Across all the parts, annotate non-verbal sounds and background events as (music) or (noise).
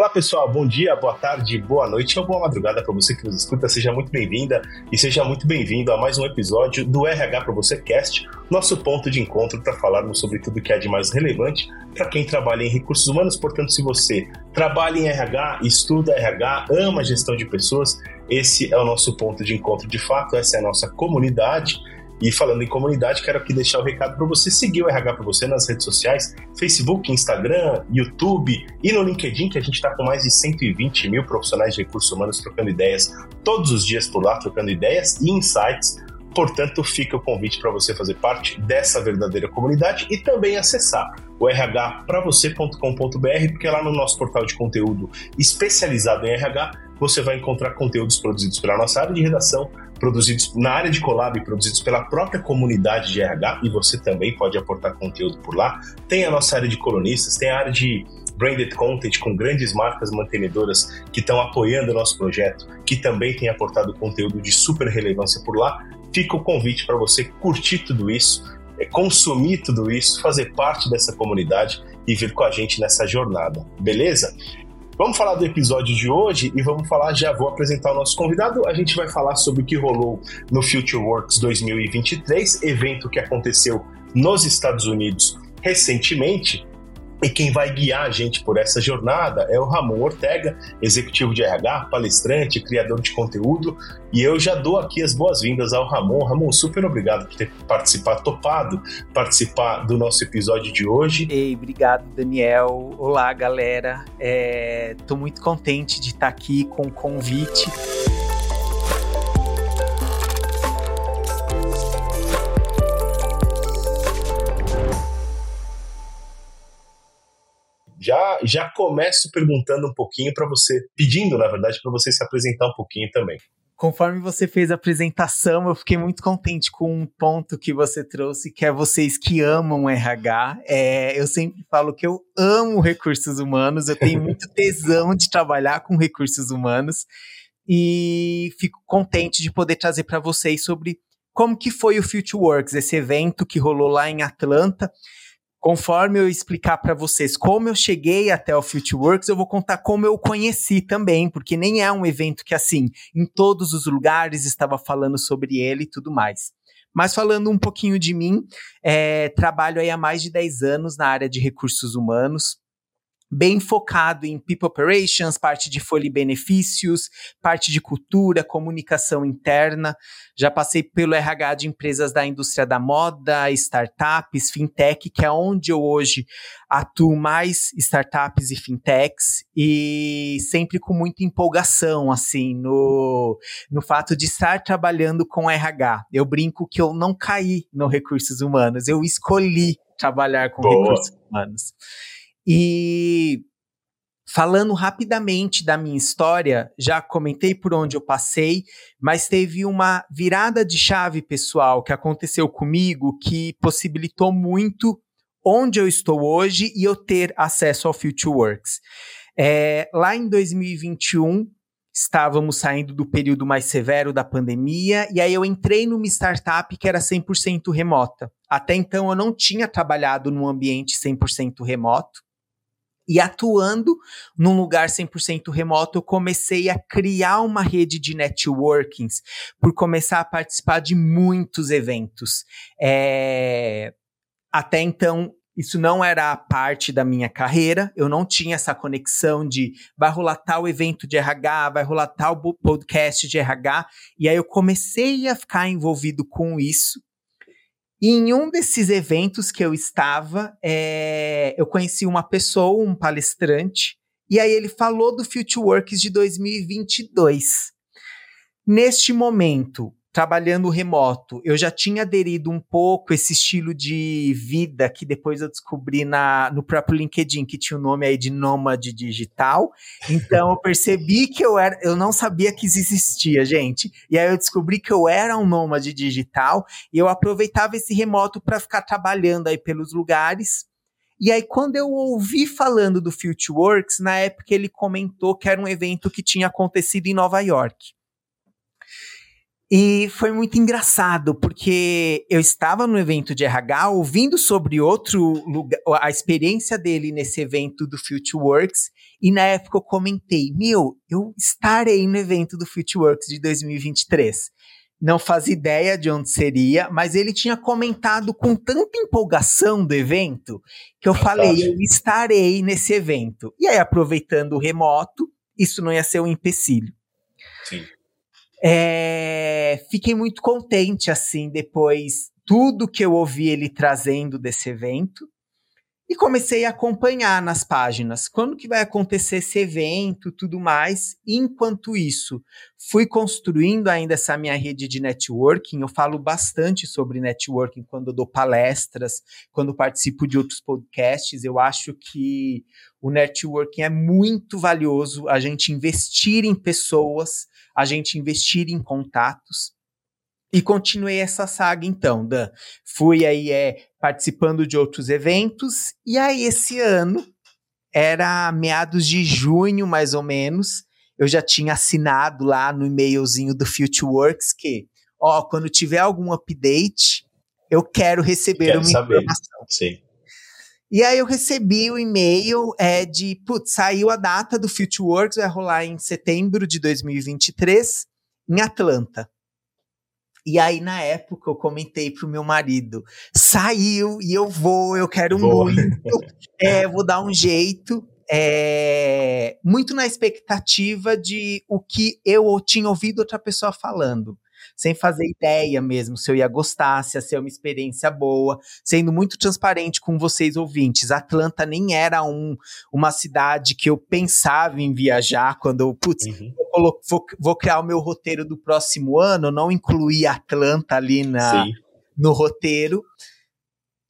Olá pessoal, bom dia, boa tarde, boa noite ou boa madrugada para você que nos escuta. Seja muito bem-vinda e seja muito bem-vindo a mais um episódio do RH para você Cast, nosso ponto de encontro para falarmos sobre tudo que é de mais relevante para quem trabalha em recursos humanos. Portanto, se você trabalha em RH, estuda RH, ama gestão de pessoas, esse é o nosso ponto de encontro de fato, essa é a nossa comunidade. E falando em comunidade, quero aqui deixar o recado para você seguir o RH para você nas redes sociais, Facebook, Instagram, YouTube e no LinkedIn, que a gente está com mais de 120 mil profissionais de recursos humanos trocando ideias todos os dias por lá, trocando ideias e insights. Portanto, fica o convite para você fazer parte dessa verdadeira comunidade e também acessar o rhpravocê.com.br, porque lá no nosso portal de conteúdo especializado em RH, você vai encontrar conteúdos produzidos pela nossa área de redação, produzidos na área de collab, produzidos pela própria comunidade de RH, e você também pode aportar conteúdo por lá. Tem a nossa área de colonistas, tem a área de branded content com grandes marcas mantenedoras que estão apoiando o nosso projeto, que também tem aportado conteúdo de super relevância por lá. Fica o convite para você curtir tudo isso, é, consumir tudo isso, fazer parte dessa comunidade e vir com a gente nessa jornada, beleza? Vamos falar do episódio de hoje e vamos falar, já vou apresentar o nosso convidado. A gente vai falar sobre o que rolou no Future Works 2023, evento que aconteceu nos Estados Unidos recentemente e quem vai guiar a gente por essa jornada é o Ramon Ortega, executivo de RH, palestrante, criador de conteúdo. E eu já dou aqui as boas-vindas ao Ramon. Ramon, super obrigado por ter participado, topado participar do nosso episódio de hoje. Ei, obrigado, Daniel. Olá, galera. Estou é, muito contente de estar aqui com o convite. Já, já começo perguntando um pouquinho para você, pedindo, na verdade, para você se apresentar um pouquinho também. Conforme você fez a apresentação, eu fiquei muito contente com um ponto que você trouxe, que é vocês que amam RH. É, eu sempre falo que eu amo recursos humanos, eu tenho muito (laughs) tesão de trabalhar com recursos humanos e fico contente de poder trazer para vocês sobre como que foi o Future Works, esse evento que rolou lá em Atlanta. Conforme eu explicar para vocês como eu cheguei até o Futureworks, eu vou contar como eu conheci também, porque nem é um evento que, assim, em todos os lugares estava falando sobre ele e tudo mais. Mas falando um pouquinho de mim, é, trabalho aí há mais de 10 anos na área de recursos humanos, bem focado em people operations, parte de folha e benefícios, parte de cultura, comunicação interna. Já passei pelo RH de empresas da indústria da moda, startups, fintech, que é onde eu hoje atuo mais startups e fintechs e sempre com muita empolgação assim no, no fato de estar trabalhando com RH. Eu brinco que eu não caí no recursos humanos, eu escolhi trabalhar com Boa. recursos humanos. E falando rapidamente da minha história, já comentei por onde eu passei, mas teve uma virada de chave pessoal que aconteceu comigo que possibilitou muito onde eu estou hoje e eu ter acesso ao Future Works. É, lá em 2021, estávamos saindo do período mais severo da pandemia, e aí eu entrei numa startup que era 100% remota. Até então eu não tinha trabalhado num ambiente 100% remoto. E atuando num lugar 100% remoto, eu comecei a criar uma rede de networkings, por começar a participar de muitos eventos. É... Até então, isso não era parte da minha carreira, eu não tinha essa conexão de vai rolar tal evento de RH, vai rolar tal podcast de RH, e aí eu comecei a ficar envolvido com isso, e em um desses eventos que eu estava, é, eu conheci uma pessoa, um palestrante, e aí ele falou do Future Works de 2022. Neste momento, trabalhando remoto, eu já tinha aderido um pouco esse estilo de vida que depois eu descobri na, no próprio LinkedIn, que tinha o nome aí de nômade digital. Então eu percebi que eu era, eu não sabia que isso existia, gente. E aí eu descobri que eu era um nômade digital e eu aproveitava esse remoto para ficar trabalhando aí pelos lugares. E aí, quando eu ouvi falando do Future Works, na época ele comentou que era um evento que tinha acontecido em Nova York. E foi muito engraçado, porque eu estava no evento de RH ouvindo sobre outro lugar, a experiência dele nesse evento do FutureWorks, e na época eu comentei: Meu, eu estarei no evento do FutureWorks de 2023. Não fazia ideia de onde seria, mas ele tinha comentado com tanta empolgação do evento que eu falei: Eu estarei nesse evento. E aí, aproveitando o remoto, isso não ia ser um empecilho. Sim. É, fiquei muito contente, assim, depois tudo que eu ouvi ele trazendo desse evento. E comecei a acompanhar nas páginas quando que vai acontecer esse evento, tudo mais. Enquanto isso, fui construindo ainda essa minha rede de networking. Eu falo bastante sobre networking quando dou palestras, quando participo de outros podcasts. Eu acho que o networking é muito valioso. A gente investir em pessoas, a gente investir em contatos. E continuei essa saga então, Dan. Fui aí é, participando de outros eventos, e aí esse ano, era meados de junho mais ou menos, eu já tinha assinado lá no e-mailzinho do FutureWorks que, ó, quando tiver algum update, eu quero receber quero uma saber. informação. Sim. E aí eu recebi o e-mail é, de, putz, saiu a data do FutureWorks, vai rolar em setembro de 2023, em Atlanta. E aí, na época, eu comentei pro meu marido: saiu e eu vou, eu quero vou. muito, (laughs) é, vou dar um jeito. É, muito na expectativa de o que eu tinha ouvido outra pessoa falando sem fazer ideia mesmo se eu ia gostar, se ia ser uma experiência boa, sendo muito transparente com vocês ouvintes. Atlanta nem era um, uma cidade que eu pensava em viajar quando eu, putz, uhum. eu vou, vou, criar o meu roteiro do próximo ano, não incluí Atlanta ali na, no roteiro.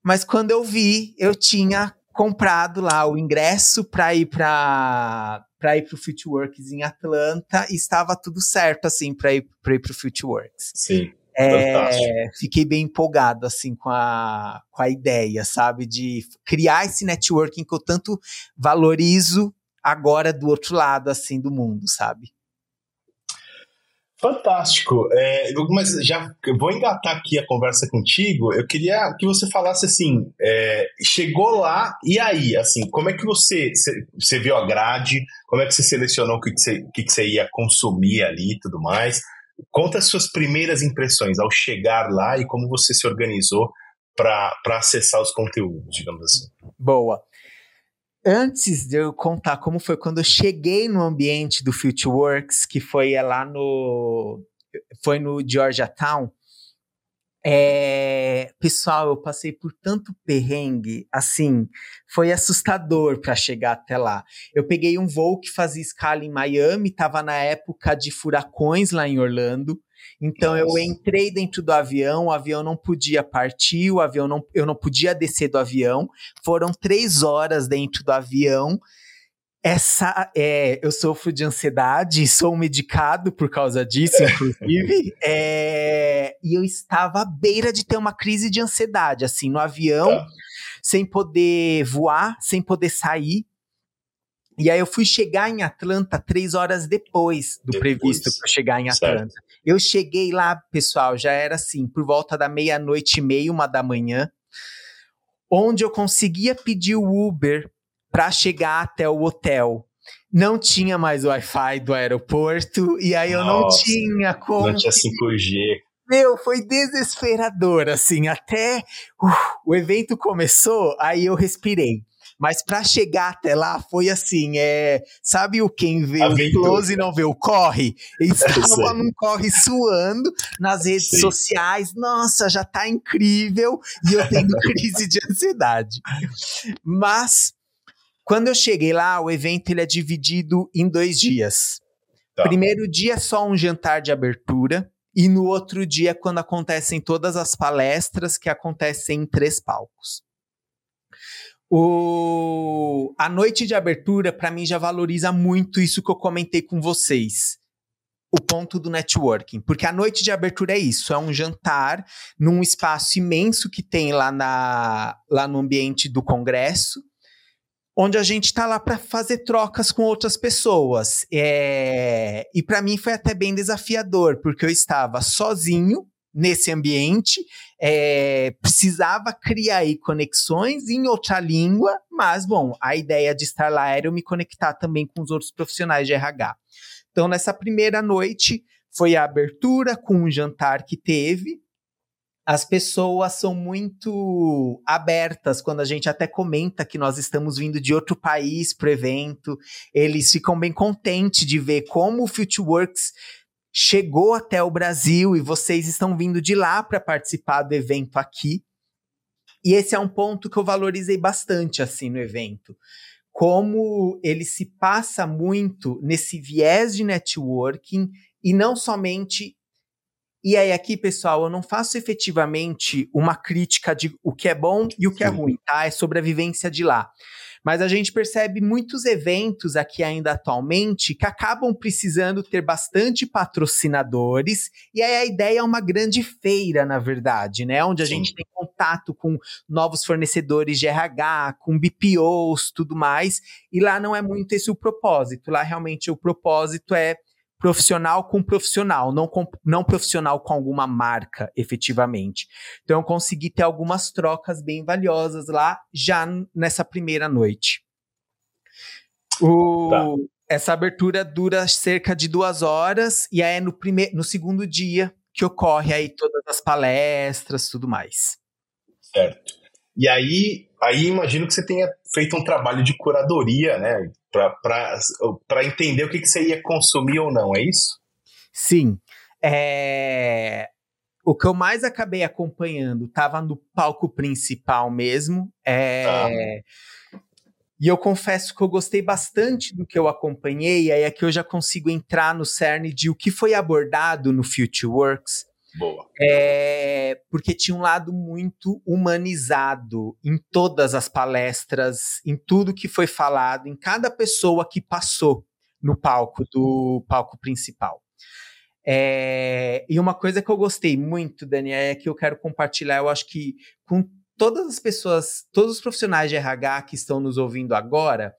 Mas quando eu vi, eu tinha comprado lá o ingresso para ir para para ir para o Futureworks em Atlanta e estava tudo certo assim para ir para ir para o Futureworks. Sim. É, fiquei bem empolgado assim com a, com a ideia, sabe, de criar esse networking que eu tanto valorizo agora do outro lado assim do mundo, sabe? Fantástico. É, mas já vou engatar aqui a conversa contigo. Eu queria que você falasse assim: é, chegou lá e aí, assim, como é que você você viu a grade? Como é que você selecionou o que, que, você, que, que você ia consumir ali e tudo mais? Conta as suas primeiras impressões ao chegar lá e como você se organizou para acessar os conteúdos, digamos assim. Boa antes de eu contar como foi quando eu cheguei no ambiente do FutureWorks, que foi lá no foi no Georgetown, é, pessoal, eu passei por tanto perrengue, assim, foi assustador para chegar até lá. Eu peguei um voo que fazia escala em Miami, estava na época de furacões lá em Orlando. Então Nossa. eu entrei dentro do avião, o avião não podia partir, o avião não, eu não podia descer do avião. Foram três horas dentro do avião. Essa é, eu sofro de ansiedade, sou medicado por causa disso, inclusive. (laughs) é, e eu estava à beira de ter uma crise de ansiedade, assim, no avião, é. sem poder voar, sem poder sair. E aí eu fui chegar em Atlanta três horas depois do depois. previsto para chegar em Atlanta. Certo. Eu cheguei lá, pessoal, já era assim, por volta da meia-noite e meia, uma da manhã, onde eu conseguia pedir o Uber para chegar até o hotel. Não tinha mais Wi-Fi do aeroporto, e aí eu Nossa, não tinha como. Não tinha 5G. Meu, foi desesperador, assim, até uh, o evento começou, aí eu respirei. Mas para chegar até lá foi assim, é, sabe o quem vê Aventura. o close e não vê o corre? (laughs) Estava num corre suando nas redes Sim. sociais. Nossa, já tá incrível e eu tenho (laughs) crise de ansiedade. Mas quando eu cheguei lá, o evento ele é dividido em dois dias. Tá. Primeiro dia é só um jantar de abertura. E no outro dia, quando acontecem todas as palestras que acontecem em três palcos. O... A noite de abertura, para mim, já valoriza muito isso que eu comentei com vocês. O ponto do networking. Porque a noite de abertura é isso: é um jantar num espaço imenso que tem lá, na, lá no ambiente do congresso, onde a gente está lá para fazer trocas com outras pessoas. É, e para mim foi até bem desafiador, porque eu estava sozinho nesse ambiente, é, precisava criar aí conexões em outra língua, mas bom, a ideia de estar lá era eu me conectar também com os outros profissionais de RH. Então, nessa primeira noite, foi a abertura com um jantar que teve, as pessoas são muito abertas quando a gente até comenta que nós estamos vindo de outro país para o evento. Eles ficam bem contentes de ver como o Futureworks chegou até o Brasil e vocês estão vindo de lá para participar do evento aqui. E esse é um ponto que eu valorizei bastante assim no evento. Como ele se passa muito nesse viés de networking e não somente e aí, aqui, pessoal, eu não faço efetivamente uma crítica de o que é bom e o que é ruim, tá? É sobre a vivência de lá. Mas a gente percebe muitos eventos aqui ainda atualmente que acabam precisando ter bastante patrocinadores, e aí a ideia é uma grande feira, na verdade, né? Onde a Sim. gente tem contato com novos fornecedores de RH, com BPOs, tudo mais, e lá não é muito esse o propósito. Lá realmente o propósito é profissional com profissional, não, com, não profissional com alguma marca, efetivamente. Então, eu consegui ter algumas trocas bem valiosas lá, já nessa primeira noite. O, tá. Essa abertura dura cerca de duas horas, e aí é no, primeiro, no segundo dia que ocorre aí todas as palestras tudo mais. Certo. E aí, aí imagino que você tenha feito um trabalho de curadoria, né? Para entender o que, que você ia consumir ou não, é isso? Sim. É... O que eu mais acabei acompanhando estava no palco principal mesmo. É... Ah. E eu confesso que eu gostei bastante do que eu acompanhei, e aí é que eu já consigo entrar no cerne de o que foi abordado no Futureworks. Boa. É, porque tinha um lado muito humanizado em todas as palestras, em tudo que foi falado, em cada pessoa que passou no palco do palco principal. É, e uma coisa que eu gostei muito, Dani, é que eu quero compartilhar, eu acho que com todas as pessoas, todos os profissionais de RH que estão nos ouvindo agora,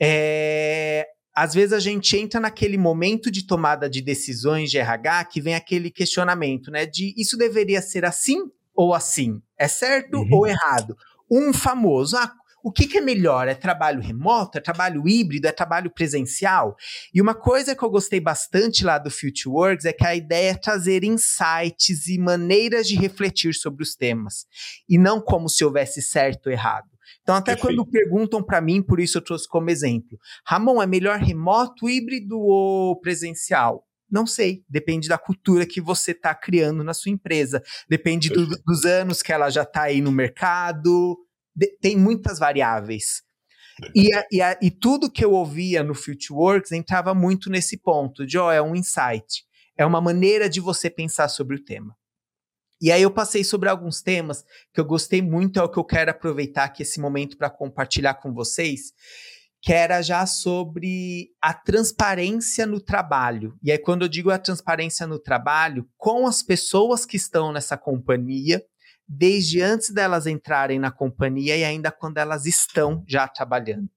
é, às vezes a gente entra naquele momento de tomada de decisões de RH que vem aquele questionamento, né? De isso deveria ser assim ou assim? É certo uhum. ou errado? Um famoso, ah, o que, que, é melhor? É trabalho remoto? É trabalho híbrido? É trabalho presencial? E uma coisa que eu gostei bastante lá do Futureworks é que a ideia é trazer insights e maneiras de refletir sobre os temas, e não como se houvesse certo ou errado. Então, até Perfeito. quando perguntam para mim, por isso eu trouxe como exemplo, Ramon, é melhor remoto, híbrido ou presencial? Não sei, depende da cultura que você está criando na sua empresa, depende do, dos anos que ela já está aí no mercado, de, tem muitas variáveis. E, a, e, a, e, tudo que eu ouvia no Futureworks entrava muito nesse ponto de, ó, oh, é um insight, é uma maneira de você pensar sobre o tema. E aí eu passei sobre alguns temas que eu gostei muito, é o que eu quero aproveitar aqui esse momento para compartilhar com vocês, que era já sobre a transparência no trabalho. E aí quando eu digo a transparência no trabalho, com as pessoas que estão nessa companhia, desde antes delas entrarem na companhia e ainda quando elas estão já trabalhando.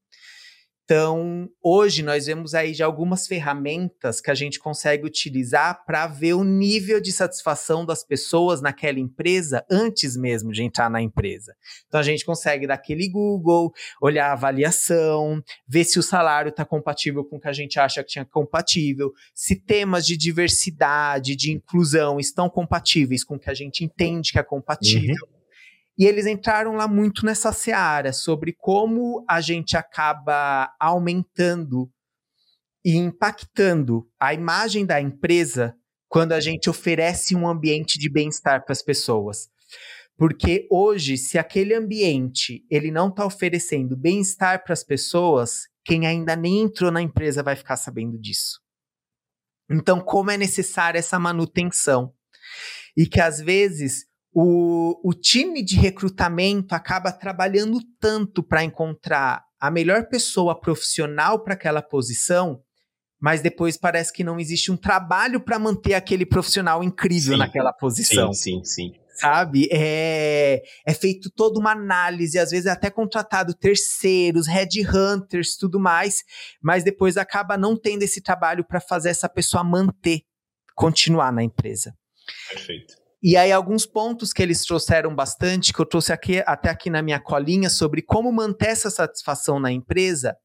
Então, hoje nós vemos aí já algumas ferramentas que a gente consegue utilizar para ver o nível de satisfação das pessoas naquela empresa antes mesmo de entrar na empresa. Então, a gente consegue dar aquele Google, olhar a avaliação, ver se o salário está compatível com o que a gente acha que tinha compatível, se temas de diversidade, de inclusão estão compatíveis com o que a gente entende que é compatível. Uhum. E eles entraram lá muito nessa seara sobre como a gente acaba aumentando e impactando a imagem da empresa quando a gente oferece um ambiente de bem-estar para as pessoas. Porque hoje, se aquele ambiente ele não está oferecendo bem-estar para as pessoas, quem ainda nem entrou na empresa vai ficar sabendo disso. Então, como é necessária essa manutenção? E que às vezes o, o time de recrutamento acaba trabalhando tanto para encontrar a melhor pessoa profissional para aquela posição, mas depois parece que não existe um trabalho para manter aquele profissional incrível sim, naquela posição. Sim, sim, sim. sabe? É, é feito toda uma análise, às vezes é até contratado terceiros, headhunters, tudo mais, mas depois acaba não tendo esse trabalho para fazer essa pessoa manter, continuar na empresa. Perfeito. E aí, alguns pontos que eles trouxeram bastante, que eu trouxe aqui, até aqui na minha colinha, sobre como manter essa satisfação na empresa.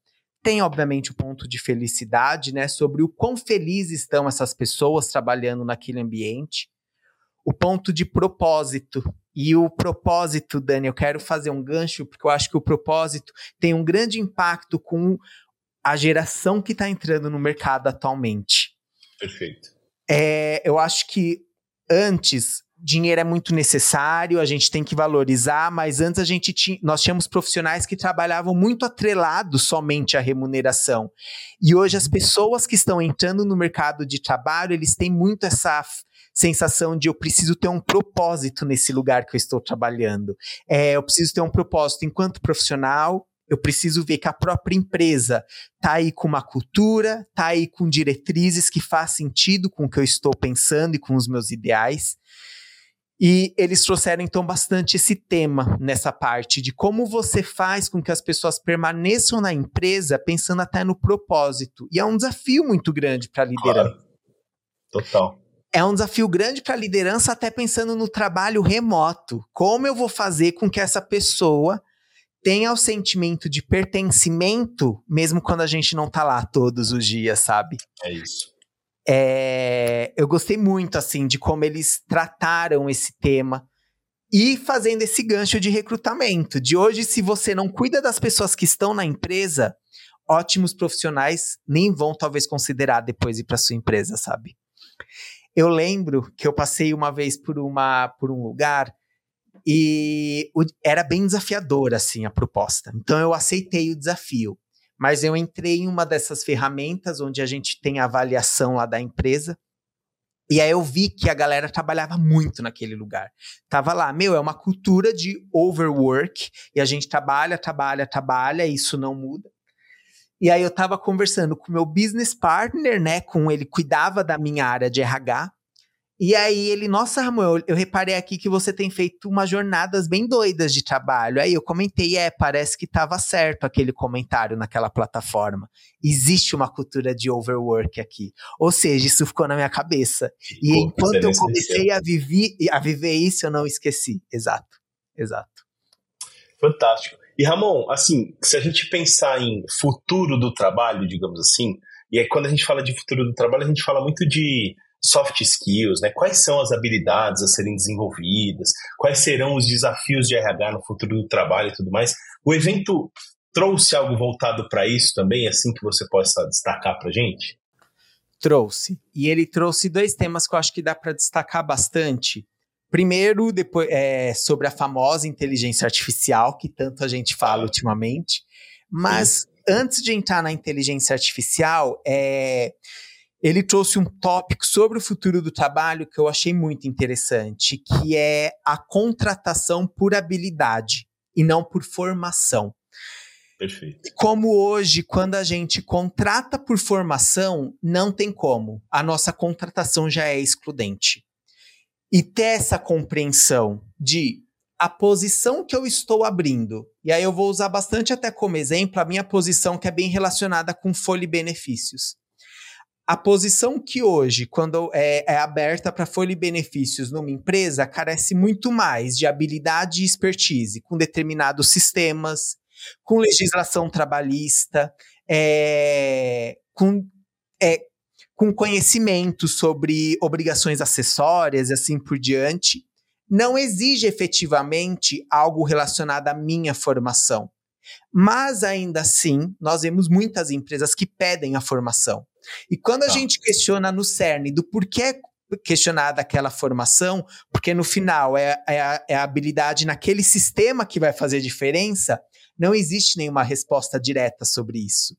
Tem, obviamente, o ponto de felicidade, né? Sobre o quão felizes estão essas pessoas trabalhando naquele ambiente. O ponto de propósito. E o propósito, Dani, eu quero fazer um gancho, porque eu acho que o propósito tem um grande impacto com a geração que está entrando no mercado atualmente. Perfeito. É, eu acho que antes dinheiro é muito necessário, a gente tem que valorizar, mas antes a gente tinha, nós tínhamos profissionais que trabalhavam muito atrelados somente à remuneração. E hoje as pessoas que estão entrando no mercado de trabalho, eles têm muito essa sensação de eu preciso ter um propósito nesse lugar que eu estou trabalhando. É, eu preciso ter um propósito enquanto profissional, eu preciso ver que a própria empresa está aí com uma cultura, está aí com diretrizes que faz sentido com o que eu estou pensando e com os meus ideais. E eles trouxeram então bastante esse tema nessa parte de como você faz com que as pessoas permaneçam na empresa pensando até no propósito. E é um desafio muito grande para a liderança. Claro. Total. É um desafio grande para a liderança até pensando no trabalho remoto. Como eu vou fazer com que essa pessoa tenha o sentimento de pertencimento, mesmo quando a gente não está lá todos os dias, sabe? É isso. É, eu gostei muito, assim, de como eles trataram esse tema e fazendo esse gancho de recrutamento. De hoje, se você não cuida das pessoas que estão na empresa, ótimos profissionais nem vão talvez considerar depois ir para sua empresa, sabe? Eu lembro que eu passei uma vez por uma por um lugar e era bem desafiador assim a proposta. Então eu aceitei o desafio. Mas eu entrei em uma dessas ferramentas onde a gente tem a avaliação lá da empresa. E aí eu vi que a galera trabalhava muito naquele lugar. Tava lá, meu, é uma cultura de overwork e a gente trabalha, trabalha, trabalha, e isso não muda. E aí eu tava conversando com o meu business partner, né, com ele cuidava da minha área de RH, e aí ele, nossa, Ramon, eu, eu, reparei aqui que você tem feito umas jornadas bem doidas de trabalho. Aí eu comentei, é, parece que estava certo aquele comentário naquela plataforma. Existe uma cultura de overwork aqui. Ou seja, isso ficou na minha cabeça. E Pô, enquanto eu comecei a viver, a viver isso, eu não esqueci. Exato, exato. Fantástico. E Ramon, assim, se a gente pensar em futuro do trabalho, digamos assim, e aí quando a gente fala de futuro do trabalho, a gente fala muito de soft skills, né? Quais são as habilidades a serem desenvolvidas? Quais serão os desafios de RH no futuro do trabalho e tudo mais? O evento trouxe algo voltado para isso também, assim que você possa destacar para gente? Trouxe. E ele trouxe dois temas que eu acho que dá para destacar bastante. Primeiro, depois, é, sobre a famosa inteligência artificial, que tanto a gente fala ultimamente. Mas Sim. antes de entrar na inteligência artificial, é, ele trouxe um tópico sobre o futuro do trabalho que eu achei muito interessante, que é a contratação por habilidade e não por formação. Perfeito. Como hoje, quando a gente contrata por formação, não tem como. A nossa contratação já é excludente. E ter essa compreensão de a posição que eu estou abrindo, e aí eu vou usar bastante até como exemplo a minha posição que é bem relacionada com folha e benefícios a posição que hoje, quando é, é aberta para folha e benefícios numa empresa, carece muito mais de habilidade e expertise com determinados sistemas, com legislação trabalhista, é, com, é, com conhecimento sobre obrigações acessórias e assim por diante, não exige efetivamente algo relacionado à minha formação. Mas ainda assim, nós vemos muitas empresas que pedem a formação. E quando a tá. gente questiona no cerne do porquê questionada aquela formação, porque no final é, é, a, é a habilidade naquele sistema que vai fazer diferença, não existe nenhuma resposta direta sobre isso.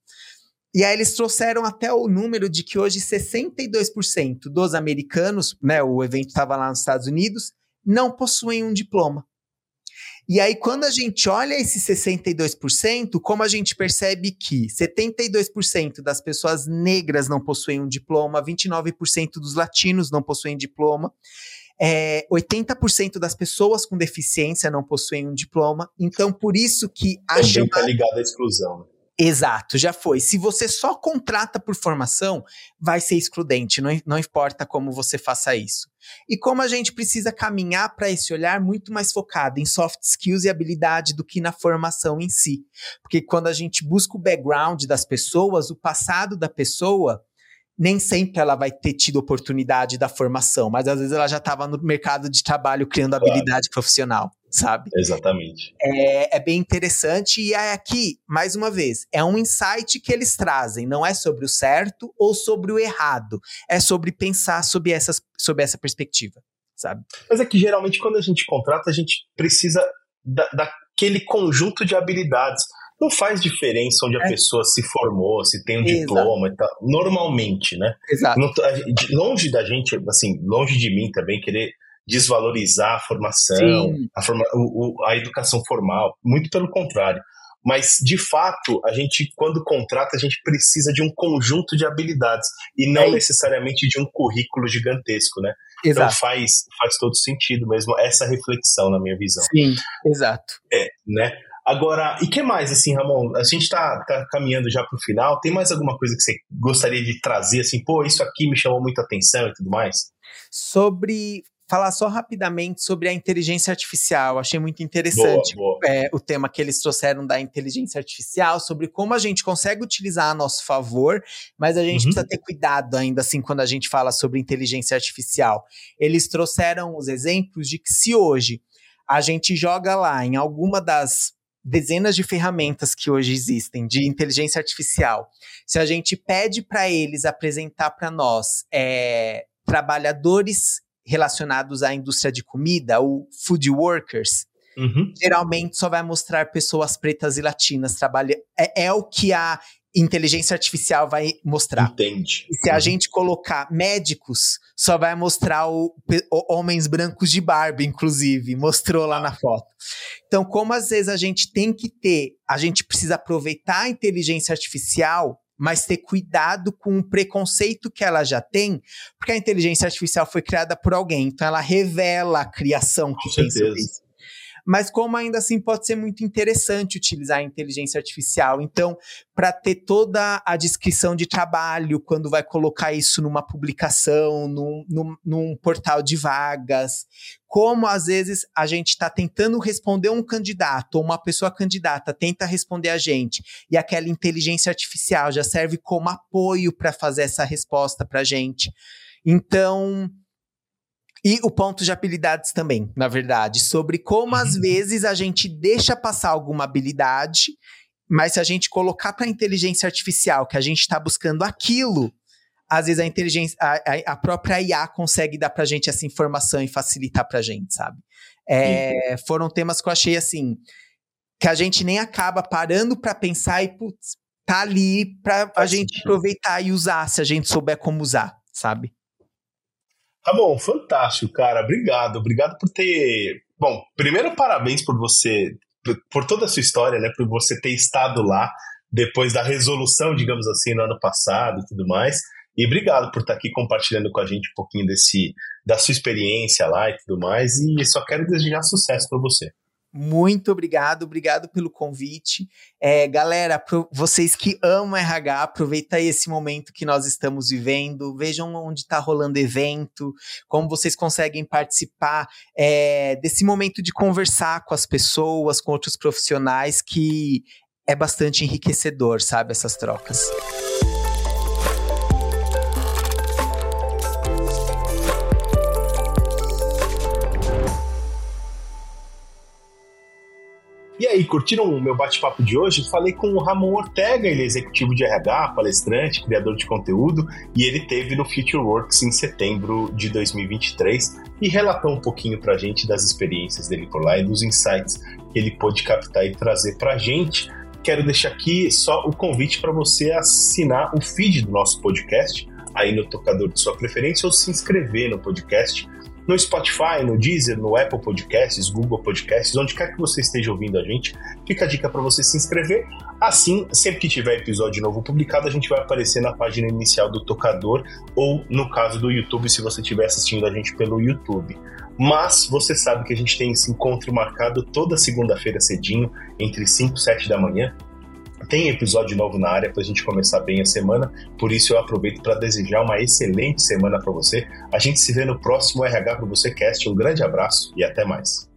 E aí eles trouxeram até o número de que hoje 62% dos americanos, né, o evento estava lá nos Estados Unidos, não possuem um diploma. E aí, quando a gente olha esse 62%, como a gente percebe que 72% das pessoas negras não possuem um diploma, 29% dos latinos não possuem diploma, é, 80% das pessoas com deficiência não possuem um diploma, então por isso que a Também está ligado à exclusão. Né? Exato, já foi. Se você só contrata por formação, vai ser excludente, não, não importa como você faça isso. E como a gente precisa caminhar para esse olhar muito mais focado em soft skills e habilidade do que na formação em si. Porque quando a gente busca o background das pessoas, o passado da pessoa, nem sempre ela vai ter tido oportunidade da formação, mas às vezes ela já estava no mercado de trabalho criando claro. habilidade profissional, sabe? Exatamente. É, é, bem interessante e é aqui, mais uma vez, é um insight que eles trazem, não é sobre o certo ou sobre o errado, é sobre pensar sobre, essas, sobre essa perspectiva, sabe? Mas é que geralmente quando a gente contrata, a gente precisa da, daquele conjunto de habilidades não faz diferença onde a é. pessoa se formou, se tem um Exato. diploma e tal. Normalmente, né? Exato. Não, longe da gente, assim, longe de mim também querer desvalorizar a formação, a, forma, o, o, a educação formal. Muito pelo contrário. Mas, de fato, a gente, quando contrata, a gente precisa de um conjunto de habilidades e não é necessariamente de um currículo gigantesco, né? Então, exato. Então faz, faz todo sentido mesmo essa reflexão, na minha visão. Sim, exato. É, né? Agora, e que mais, assim, Ramon? A gente tá, tá caminhando já pro final. Tem mais alguma coisa que você gostaria de trazer, assim, pô, isso aqui me chamou muita atenção e tudo mais? Sobre falar só rapidamente sobre a inteligência artificial. Achei muito interessante boa, boa. É, o tema que eles trouxeram da inteligência artificial, sobre como a gente consegue utilizar a nosso favor, mas a gente uhum. precisa ter cuidado ainda assim quando a gente fala sobre inteligência artificial. Eles trouxeram os exemplos de que se hoje a gente joga lá em alguma das dezenas de ferramentas que hoje existem de inteligência artificial, se a gente pede para eles apresentar para nós é, trabalhadores relacionados à indústria de comida, ou food workers, uhum. geralmente só vai mostrar pessoas pretas e latinas trabalhando. É, é o que a inteligência artificial vai mostrar. Entende. E se a uhum. gente colocar médicos, só vai mostrar o, o, homens brancos de barba, inclusive, mostrou lá na foto. Então, como às vezes a gente tem que ter, a gente precisa aproveitar a inteligência artificial, mas ter cuidado com o preconceito que ela já tem, porque a inteligência artificial foi criada por alguém, então ela revela a criação que com tem certeza. sobre isso mas como ainda assim pode ser muito interessante utilizar a inteligência artificial. Então, para ter toda a descrição de trabalho, quando vai colocar isso numa publicação, num, num, num portal de vagas, como às vezes a gente está tentando responder um candidato ou uma pessoa candidata tenta responder a gente e aquela inteligência artificial já serve como apoio para fazer essa resposta para a gente. Então, e o ponto de habilidades também, na verdade, sobre como às uhum. vezes a gente deixa passar alguma habilidade, mas se a gente colocar para a inteligência artificial que a gente está buscando aquilo, às vezes a inteligência, a, a, própria IA consegue dar para a gente essa informação e facilitar para a gente, sabe? É, foram temas que eu achei assim que a gente nem acaba parando para pensar e putz, tá ali para a gente aproveitar e usar se a gente souber como usar, sabe? Tá bom, fantástico, cara. Obrigado. Obrigado por ter. Bom, primeiro, parabéns por você, por toda a sua história, né? Por você ter estado lá depois da resolução, digamos assim, no ano passado e tudo mais. E obrigado por estar aqui compartilhando com a gente um pouquinho desse, da sua experiência lá e tudo mais. E só quero desejar sucesso para você. Muito obrigado, obrigado pelo convite. É, galera, vocês que amam RH, aproveita esse momento que nós estamos vivendo, vejam onde está rolando evento, como vocês conseguem participar é, desse momento de conversar com as pessoas, com outros profissionais, que é bastante enriquecedor, sabe, essas trocas. E aí, curtiram o meu bate-papo de hoje? Falei com o Ramon Ortega, ele é executivo de RH, palestrante, criador de conteúdo, e ele teve no Future Works em setembro de 2023 e relatou um pouquinho pra gente das experiências dele por lá e dos insights que ele pôde captar e trazer pra gente. Quero deixar aqui só o convite para você assinar o feed do nosso podcast aí no tocador de sua preferência ou se inscrever no podcast no Spotify, no Deezer, no Apple Podcasts, Google Podcasts, onde quer que você esteja ouvindo a gente. Fica a dica para você se inscrever. Assim, sempre que tiver episódio novo publicado, a gente vai aparecer na página inicial do tocador ou no caso do YouTube, se você estiver assistindo a gente pelo YouTube. Mas você sabe que a gente tem esse encontro marcado toda segunda-feira cedinho, entre 5 e 7 da manhã, tem episódio novo na área para a gente começar bem a semana, por isso eu aproveito para desejar uma excelente semana para você. A gente se vê no próximo RH para você Cast. Um grande abraço e até mais.